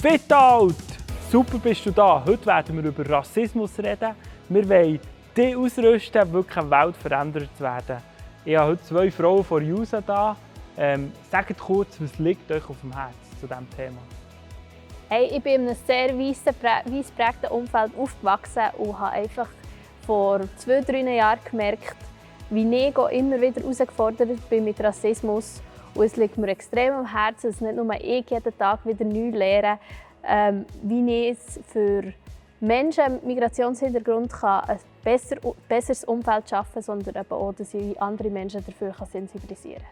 Fittout! Super bist du da. Heute werden wir über Rassismus reden. Wir wollen dich ausrüsten, wirklich eine Welt verändert zu werden. Ich habe heute zwei Frauen von JUSA da. Ähm, sagt kurz, was liegt euch auf dem Herzen zu diesem Thema? Hey, ich bin in einem sehr weiss geprägten Umfeld aufgewachsen und habe einfach vor zwei, drei Jahren gemerkt, wie ich immer wieder herausgefordert bin mit Rassismus. Und es liegt mir extrem am Herzen, dass nicht nur ich jeden Tag wieder neu lerne, ähm, wie ich es für Menschen mit Migrationshintergrund kann ein besser, besseres Umfeld schaffen kann, sondern eben auch, dass ich andere Menschen dafür sensibilisieren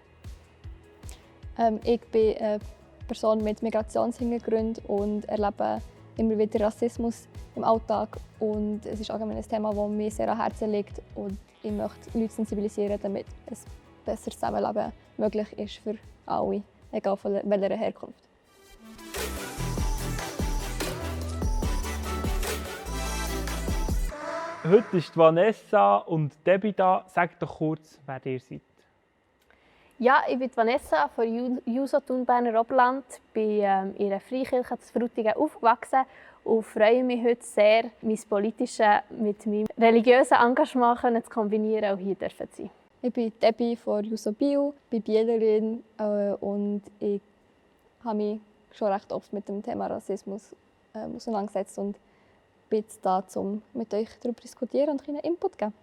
kann. Ähm, ich bin eine Person mit Migrationshintergrund und erlebe immer wieder Rassismus im Alltag. Und es ist allgemein ein Thema, das mir sehr am Herzen liegt. Und ich möchte Leute sensibilisieren, damit ein besseres Zusammenleben möglich ist für alle, egal von welcher Herkunft. Heute ist Vanessa und Debbie da. Sagt doch kurz, wer ihr seid. Ja, ich bin Vanessa von Juso Thunberner Oberland. Ich bin ähm, in einer Freikirche zu Frutigen aufgewachsen und freue mich heute sehr, mein politisches mit meinem religiösen Engagement zu kombinieren und hier zu sein. Ich bin Debbie von Juso Bio, bin Bielerin äh, und ich habe mich schon recht oft mit dem Thema Rassismus äh, auseinandergesetzt und bin jetzt da, um mit euch darüber zu diskutieren und einen Input zu geben.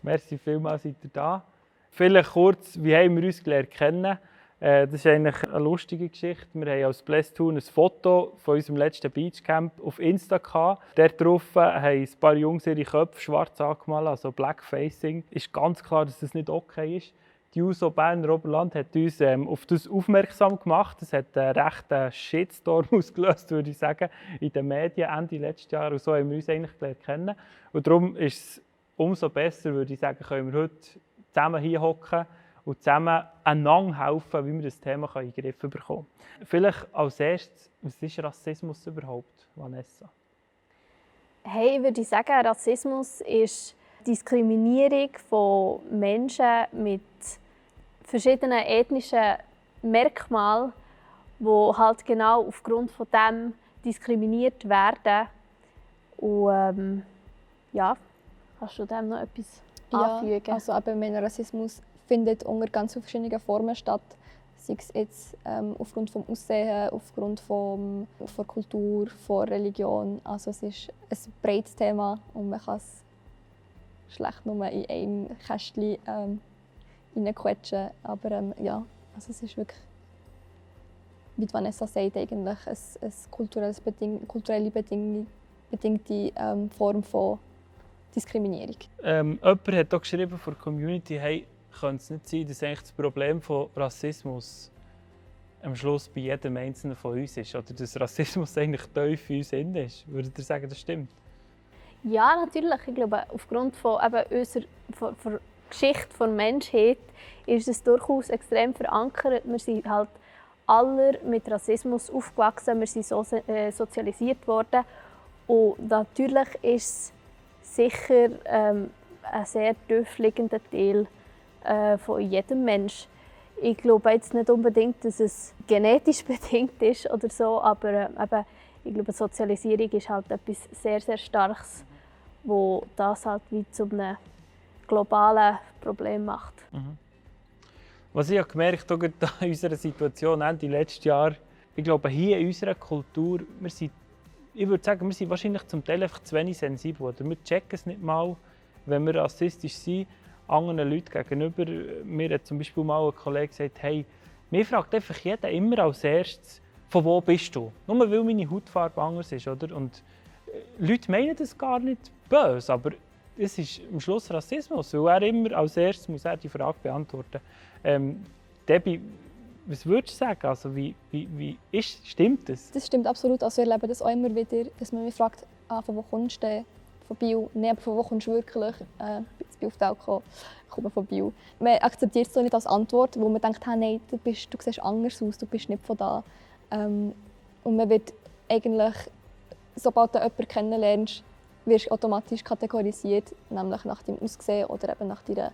Merci vielmals, seid ihr da. Vielleicht kurz, wie haben wir uns gelernt kennen? Äh, das ist eigentlich eine lustige Geschichte. Wir haben als Blesstoon ein Foto von unserem letzten Beachcamp auf Insta gehabt. Dort drauf haben ein paar Jungs ihre Köpfe schwarz angemalt, also Blackfacing. Ist ganz klar, dass das nicht okay ist. Die USO Berner Oberland hat uns ähm, auf das aufmerksam gemacht. Das hat einen rechten Shitstorm ausgelöst, würde ich sagen, in den Medien Ende letzten Jahr. Und so haben wir uns eigentlich gelernt kennen. Und darum ist es umso besser, würde ich sagen, können wir heute zusammen hier hocken und zusammen einander helfen, wie wir das Thema in den Griff bekommen Vielleicht als erstes, was ist Rassismus überhaupt, Vanessa? Hey, ich würde sagen, Rassismus ist Diskriminierung von Menschen mit verschiedenen ethnischen Merkmalen, die halt genau aufgrund von dem diskriminiert werden. Und ähm, ja, kannst du dem noch etwas anfügen? Ja, also eben, Rassismus findet unter ganz verschiedenen Formen statt. Sei es jetzt ähm, aufgrund des Aussehens, aufgrund von von Kultur, von Religion. Also es ist ein breites Thema und man kann es schlecht nur in einem Kästchen ähm, reinquetschen. Aber ähm, ja, also es ist wirklich, wie Vanessa sagt, eigentlich ein, ein kulturelles Beding kulturelle Beding bedingte ähm, Form von Diskriminierung. Ähm, jemand hat auch geschrieben von der Community, hey, könnte es nicht sein, dass eigentlich das Problem von Rassismus am Schluss bei jedem Einzelnen von uns ist? Oder dass Rassismus eigentlich tief in uns drin ist? Würdet ihr sagen, das stimmt? Ja, natürlich. Ich glaube, aufgrund von eben unserer von, von Geschichte der Menschheit ist es durchaus extrem verankert. Wir sind halt alle mit Rassismus aufgewachsen, wir sind so, äh, sozialisiert worden. Und natürlich ist es sicher ähm, ein sehr tief liegender Teil äh, von jedem Mensch. Ich glaube jetzt nicht unbedingt, dass es genetisch bedingt ist oder so, aber äh, eben, ich glaube, Sozialisierung ist halt etwas sehr, sehr Starkes, wo das halt wie zu einem globalen Problem macht. Mhm. Was ich gemerkt habe, in unserer Situation Ende letzten Jahr, ich glaube, hier in unserer Kultur, wir sind, ich würde sagen, wir sind wahrscheinlich zum Teil einfach zu wenig sensibel. Oder wir checken es nicht mal, wenn wir rassistisch sind anderen Leuten gegenüber. Mir hat zum Beispiel mal ein Kollege gesagt, hey, mir fragt einfach jeder immer als erstes, von wo bist du? Nur weil meine Hautfarbe anders ist, oder? Und äh, Leute meinen das gar nicht böse, aber es ist am Schluss Rassismus, weil er immer als erstes muss er die Frage beantworten. Ähm, Debbie, was würdest du sagen? Also wie, wie, wie ist, stimmt das? Das stimmt absolut. Also ich erlebe das auch immer wieder, dass man mich fragt, ah, von wo kommst du? Von Bio? Nein, von wo kommst du wirklich? Äh, Welt gekommen, komme von Bio. Man akzeptiert es so nicht als Antwort, wo man denkt, hey, nein, du, bist, du siehst anders aus, du bist nicht von da. Ähm, und man wird eigentlich, sobald du jemanden kennenlernst, wirst du automatisch kategorisiert, nämlich nach deinem Aussehen oder eben nach deinen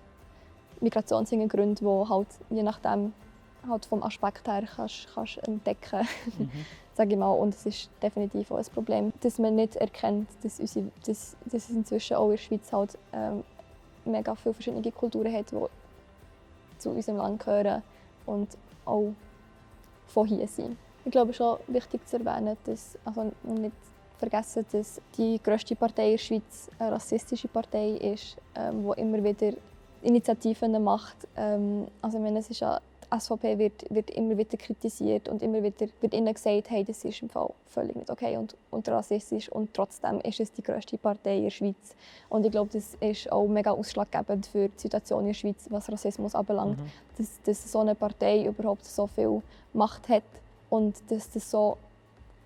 Migrationshintergründen, die halt je nachdem halt vom Aspekt her kannst, kannst entdecken mhm. sage ich mal. Und es ist definitiv auch ein Problem, dass man nicht erkennt, dass, unsere, dass, dass es inzwischen auch in der Schweiz halt ähm, mega viele verschiedene Kulturen hat, die zu unserem Land gehören und auch von hier sind. Ich glaube schon wichtig zu erwähnen, dass also nicht vergessen, dass die grösste Partei in der Schweiz eine rassistische Partei ist, ähm, die immer wieder Initiativen macht. Ähm, also ich meine, es ist ja die SVP wird, wird immer wieder kritisiert und immer wieder wird ihnen gesagt, hey, das ist im Fall völlig nicht okay und, und rassistisch und trotzdem ist es die grösste Partei in der Schweiz. Und ich glaube, das ist auch mega ausschlaggebend für die Situation in der Schweiz, was Rassismus anbelangt, mhm. dass, dass so eine Partei überhaupt so viel Macht hat und dass das so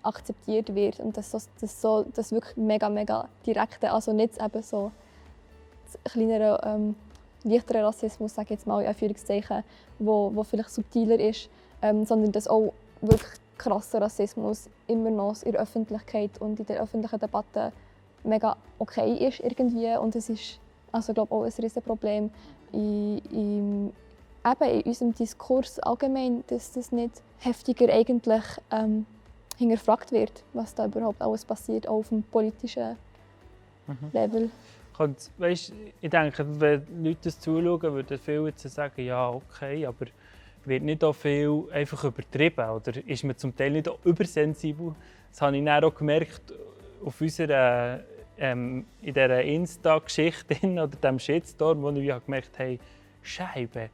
akzeptiert wird und dass das, das, so, das wirklich mega, mega direkte, also nicht eben so kleinere ähm, leichteren Rassismus, sage ich jetzt mal in Anführungszeichen, wo, wo vielleicht subtiler ist, ähm, sondern dass auch wirklich krasser Rassismus immer noch in der Öffentlichkeit und in der öffentlichen Debatte mega okay ist irgendwie und es ist also glaube auch ein riesen Problem in, in, eben in unserem Diskurs allgemein, dass das nicht heftiger eigentlich ähm, hinterfragt wird, was da überhaupt alles passiert, auch auf dem politischen mhm. Level. Und, weißt, ich denke, wenn Leute das zuschauen, würden viele jetzt sagen, ja, okay, aber wird nicht auch viel einfach übertrieben? Oder ist man zum Teil nicht auch übersensibel? Das habe ich dann auch gemerkt auf unserer, ähm, in dieser Insta-Geschichte oder dem Shitstorm, wo ich gemerkt habe, Scheibe,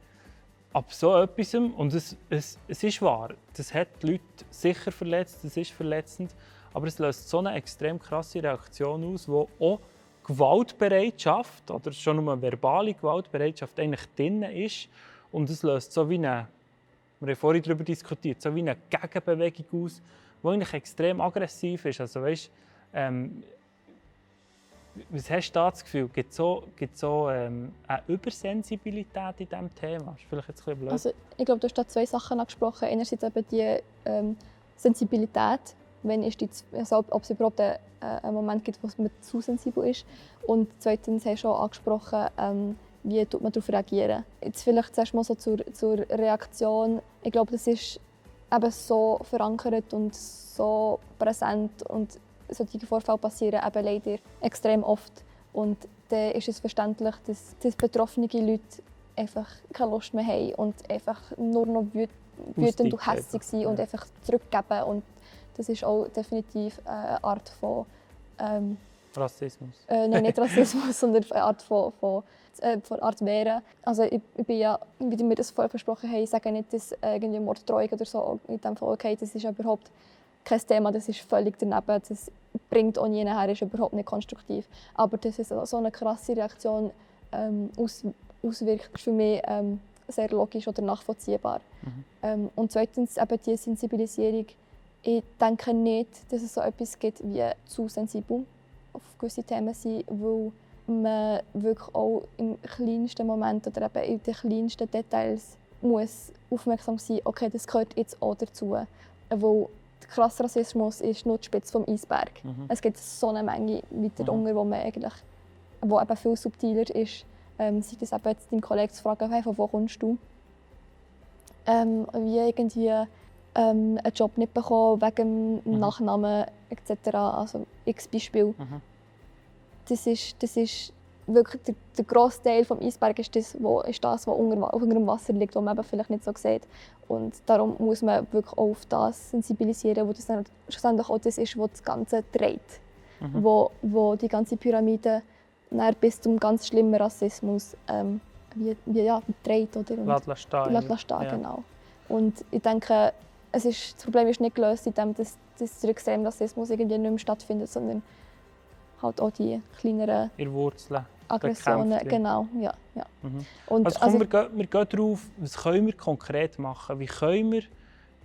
ab so etwas, und es, es, es ist wahr, das hat die Leute sicher verletzt, das ist verletzend, aber es löst so eine extrem krasse Reaktion aus, die auch Gewaltbereitschaft oder schon nur eine verbale Gewaltbereitschaft eigentlich drin ist. Und es löst so wie eine, wir haben vorhin darüber diskutiert, so wie eine Gegenbewegung aus, die eigentlich extrem aggressiv ist. Also weißt, ähm, was hast du da das Gefühl? Gibt es so, gibt's so ähm, eine Übersensibilität in diesem Thema? Das ist vielleicht jetzt ein blöd. Also, ich glaube, du hast da zwei Sachen angesprochen. Einerseits eben die ähm, Sensibilität, wenn ist die, also ob es überhaupt einen, äh, einen Moment gibt, wo man zu sensibel ist. Und zweitens hast du auch angesprochen, ähm, wie tut man darauf reagieren. Jetzt vielleicht zuerst mal so zur, zur Reaktion. Ich glaube, das ist eben so verankert und so präsent und solche Vorfälle passieren eben leider extrem oft. Und dann ist es verständlich, dass, dass betroffene Leute einfach keine Lust mehr haben und einfach nur noch wütend und hässlich sind und einfach zurückgeben und das ist auch definitiv eine Art von ähm, Rassismus. Äh, nein, nicht Rassismus, sondern eine Art von, von, äh, von Art Wehren. Also ich, ich, bin ja, wie wir das vorher versprochen haben, ich sage nicht, dass irgendwie Morddrohung oder so in dem Fall okay, das ist überhaupt kein Thema, das ist völlig daneben, das bringt auch nie nachher, ist überhaupt nicht konstruktiv. Aber dass es so eine krasse Reaktion ähm, aus, auswirkt, ist für mich ähm, sehr logisch oder nachvollziehbar. Mhm. Ähm, und zweitens eben die Sensibilisierung ich denke nicht, dass es so etwas gibt wie zu sensibel auf gewisse Themen sein, weil man wirklich auch im kleinsten Moment oder eben in den kleinsten Details muss aufmerksam sein, okay, das gehört jetzt auch dazu. Weil krasser Rassismus ist nur die Spitze des Eisbergs. Mhm. Es gibt so eine Menge weiter mhm. unten, wo man eigentlich, wo eben viel subtiler ist. Ähm, sei das eben jetzt deinem Kollegen zu fragen, hey, von wo kommst du? Ähm, wie irgendwie ähm, einen Job nicht bekommen wegen dem mhm. Nachnamen etc. Also x Beispiel. Mhm. Das, ist, das ist wirklich der, der grosse Teil des Eisbergs ist das, wo, ist das, was unter, unter dem Wasser liegt, was man eben vielleicht nicht so sieht. Und darum muss man wirklich auch auf das sensibilisieren, wo das dann schlussendlich auch das ist, was das Ganze dreht. Mhm. Wo, wo die ganze Pyramide bis zum ganz schlimmen Rassismus ähm, wie, wie, ja, dreht. Oder? Lass stehen. Lass stehen, ja. genau. Und ich denke, es ist, das Problem ist nicht gelöst, indem das, das der Extremrassismus irgendwie nicht mehr stattfindet, sondern halt auch die kleineren Wurzeln, Aggressionen. Genau, ja. ja. Mhm. Und, also, komm, also, wir, gehen, wir gehen darauf, was können wir konkret machen? Wie können wir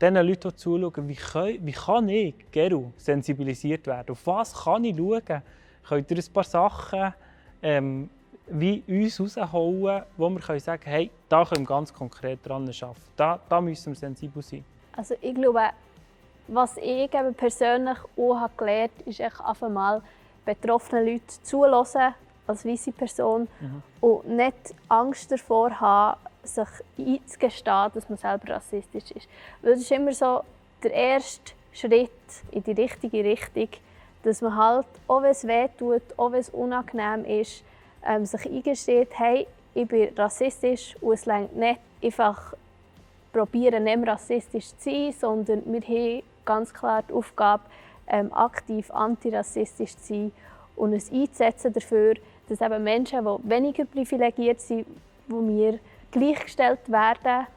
den Leuten die zuschauen, wie, können, wie kann ich, Geru, sensibilisiert werden? Auf was kann ich schauen? Könnt ihr ein paar Sachen ähm, wie uns rausholen, wo wir können sagen hey, da können wir ganz konkret dran arbeiten. Da, da müssen wir sensibel sein. Also ich glaube, was ich persönlich auch habe gelernt habe, ist einfach mal betroffenen Leuten zulassen als weiße Person mhm. und nicht Angst davor haben, sich einzugestehen, dass man selber rassistisch ist. Weil es ist immer so der erste Schritt in die richtige Richtung, dass man halt, auch wenn es weh tut, auch wenn es unangenehm ist, ähm, sich eingesteht, hey, ich bin rassistisch und es reicht nicht einfach probieren, nicht mehr rassistisch zu sein, sondern wir haben ganz klar die Aufgabe, ähm, aktiv antirassistisch zu sein und es einzusetzen dafür, dass eben Menschen, die weniger privilegiert sind, wo wir gleichgestellt werden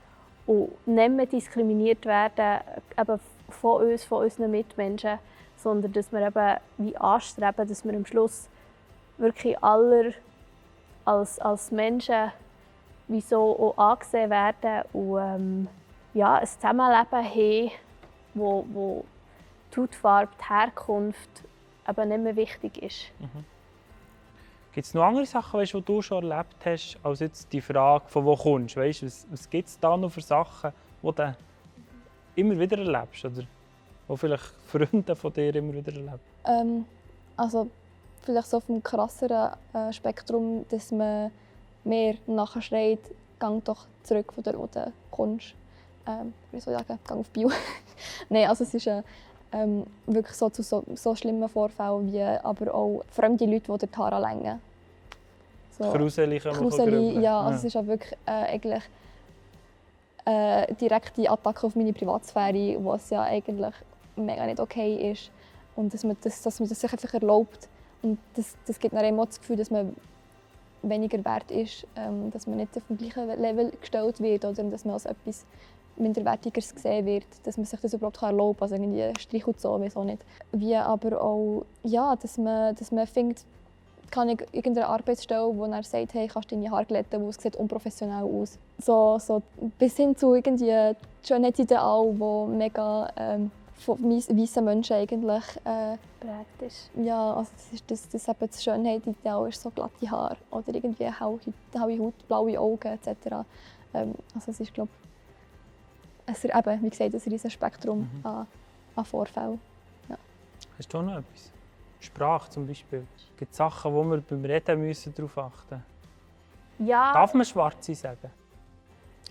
und nicht mehr diskriminiert werden, eben von uns, von unseren Mitmenschen, sondern dass wir eben wie anstreben, dass wir am Schluss wirklich alle als, als Menschen wie so auch angesehen werden und ähm, ja, ein Zusammenleben haben, wo, wo die Hautfarbe, die Herkunft eben nicht mehr wichtig ist. Mhm. Gibt es noch andere Sachen, weißt, die du schon erlebt hast, als jetzt die Frage, von wo kommst? Weißt, was was gibt es da noch für Sachen, die du immer wieder erlebst? Oder die vielleicht Freunde von dir immer wieder erleben? Ähm, also vielleicht so vom krasseren äh, Spektrum, dass man mehr nachher schreit, gang doch zurück von der, wo du kommst. Ähm, wie soll ich sagen, gang auf Bio. Nein, also es ist äh, ähm, wirklich so zu so, so, schlimmen Vorfällen wie aber auch fremde Leute, die der Tara längen. So, Kruseli Kruseli, ja, also ja. es ist auch wirklich äh, eigentlich äh, direkte Attacke auf meine Privatsphäre, was ja eigentlich mega nicht okay ist und dass man das, dass man das sich einfach erlaubt und das, das gibt dann immer das Gefühl, dass man weniger wert ist, ähm, dass man nicht auf dem gleichen Level gestellt wird oder dass man als etwas minderwertiges gesehen wird, dass man sich das überhaupt erlauben kann, also irgendwie Strich und so, wieso nicht. Wie aber auch, ja, dass man, dass man findet, kann ich irgendeine Arbeitsstelle, wo er sagt, hey, kannst du deine Haare glätten, wo es sieht unprofessionell aus. So, so bis hin zu irgendwie Schönheitsideal, wo mega ähm, von weißen Menschen eigentlich äh, prägt ist. Ja, also das ist das, das, eben das Schönheitsideal ist so glatte Haare oder irgendwie helle, helle Haut, blaue Augen etc. Ähm, also es ist glaube es, eben, wie gesagt, ein riesiges Spektrum mhm. an, an Vorfällen. Ja. Hast du auch noch etwas? Sprache zum Beispiel. Gibt es Sachen, wo wir beim Reden müssen darauf achten müssen? Ja. Darf man Schwarze sagen?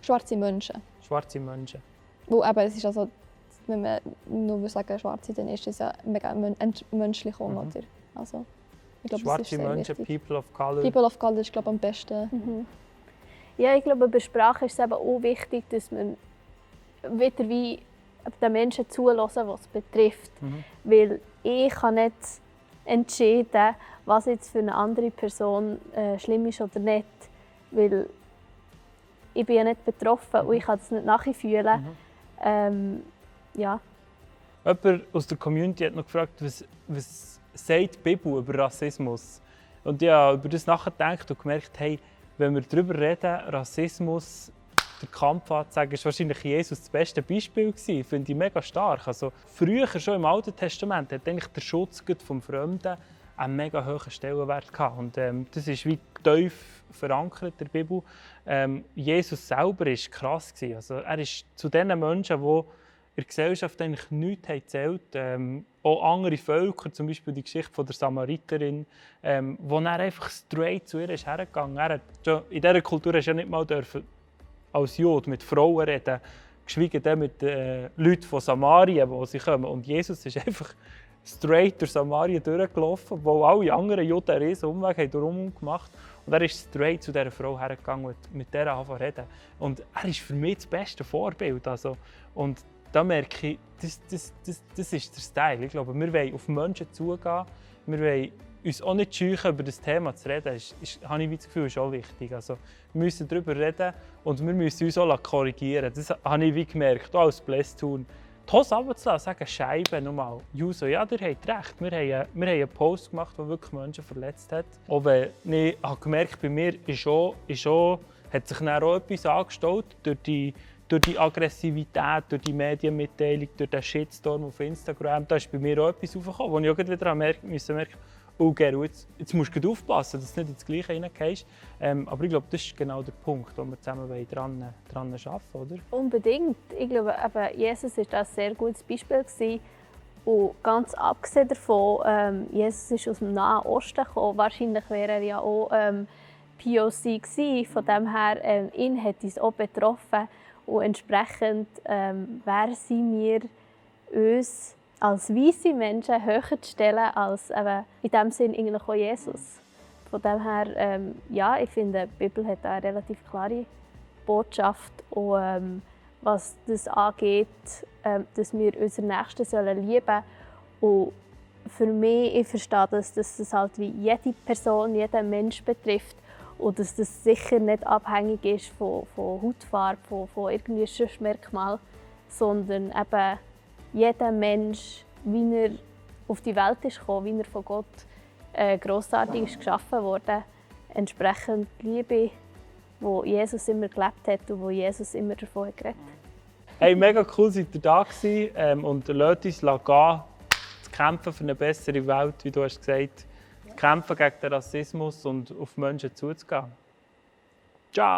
Schwarze Menschen. Schwarze Menschen. Wo eben, es ist also, wenn man nur sagen Schwarze, dann ist es ja mega menschlich mhm. oder? Also, ich glaube, Schwarze Menschen, wichtig. People of Color. People of Color ist glaube ich, am besten. Mhm. Ja, ich glaube, bei Sprache ist es eben auch wichtig, dass man wieder wie den Menschen zulassen, was es betrifft. Mhm. Weil ich kann nicht entscheiden, was jetzt für eine andere Person äh, schlimm ist oder nicht. Weil ich bin ja nicht betroffen mhm. und ich kann es nicht nachfühlen. Mhm. Ähm, ja. Jemand aus der Community hat noch gefragt, was, was sagt die Bibel über Rassismus? Und ich habe über das nachgedacht und gemerkt, hey, wenn wir darüber reden, Rassismus den Kampf anzeigen, ist wahrscheinlich Jesus das beste Beispiel gewesen. Finde ich mega stark. Also früher schon im Alten Testament hat eigentlich der Schutz vom Fremden einen mega hohen Stellenwert gehabt. Und ähm, das ist wie tief verankert in der Bibel. Ähm, Jesus selber ist krass gewesen. Also er ist zu den Menschen, die in der Gesellschaft eigentlich nichts erzählt ähm, auch andere Völker, zum Beispiel die Geschichte von der Samariterin, ähm, wo er einfach straight zu ihr ist hergegangen. Er hat, in dieser Kultur hast du ja nicht mal dürfen als Jude mit Frauen reden, geschweige denn mit äh, Leuten von Samarien, wo sie kommen. Und Jesus ist einfach straight durch Samarien durchgelaufen, wo alle anderen Juden einen Umweg haben gemacht Und er ist straight zu dieser Frau hergegangen und mit der anfangen reden. Und er ist für mich das beste Vorbild. Also, und da merke ich, das, das, das, das ist der Style. Ich glaube, wir wollen auf Menschen zugehen. Wir wollen uns auch nicht scheuchen, über das Thema zu reden, ist, ist, habe ich das Gefühl, ist auch wichtig. Also, wir müssen darüber reden und wir müssen uns auch korrigieren. Das habe ich wie gemerkt, auch als Blästun. Die Hose runterzulassen, sagen Scheiben nochmal. Juso, ja, ihr habt recht. Wir haben, wir haben einen Post gemacht, der wirklich Menschen verletzt hat. Wenn ich habe gemerkt, bei mir ist auch, ist auch, hat sich dann auch etwas angestellt durch die, durch die Aggressivität, durch die Medienmitteilung, durch den Shitstorm auf Instagram. Da ist bei mir auch etwas aufgekommen, wo ich auch wieder merken musste, oh Gero, jetzt, jetzt musst du aufpassen, dass du nicht ins Gleiche hineingehst. Ähm, aber ich glaube, das ist genau der Punkt, wo wir zusammen dran, dran arbeiten oder? Unbedingt. Ich glaube, eben, Jesus war ein sehr gutes Beispiel. Gewesen. Und ganz abgesehen davon, ähm, Jesus ist aus dem Nahen Osten gekommen. Wahrscheinlich wäre er ja auch ähm, POC gewesen. Von dem her, ähm, ihn hat uns auch betroffen und entsprechend ähm, wäre sie mir uns als weiße Menschen höher zu stellen als eben in dem Sinn eigentlich auch Jesus. Von dem her, ähm, ja, ich finde, die Bibel hat eine relativ klare Botschaft und ähm, was das angeht, ähm, dass wir unsere Nächsten sollen lieben und für mich, ich verstehe das, dass das halt wie jede Person, jeden Mensch betrifft und dass das sicher nicht abhängig ist von, von Hautfarbe, von, von irgendwie Merkmal, sondern eben jeder Mensch, wie er auf die Welt ist gekommen, wie er von Gott äh, grossartig ist geschaffen wurde, entsprechend Liebe, wo Jesus immer gelebt hat und wo Jesus immer davon hat geredet. Hey, mega cool, seid ihr da gewesen ähm, und lasst uns gehen, zu kämpfen für eine bessere Welt, wie du hast gesagt, zu kämpfen gegen den Rassismus und auf Menschen zuzugehen.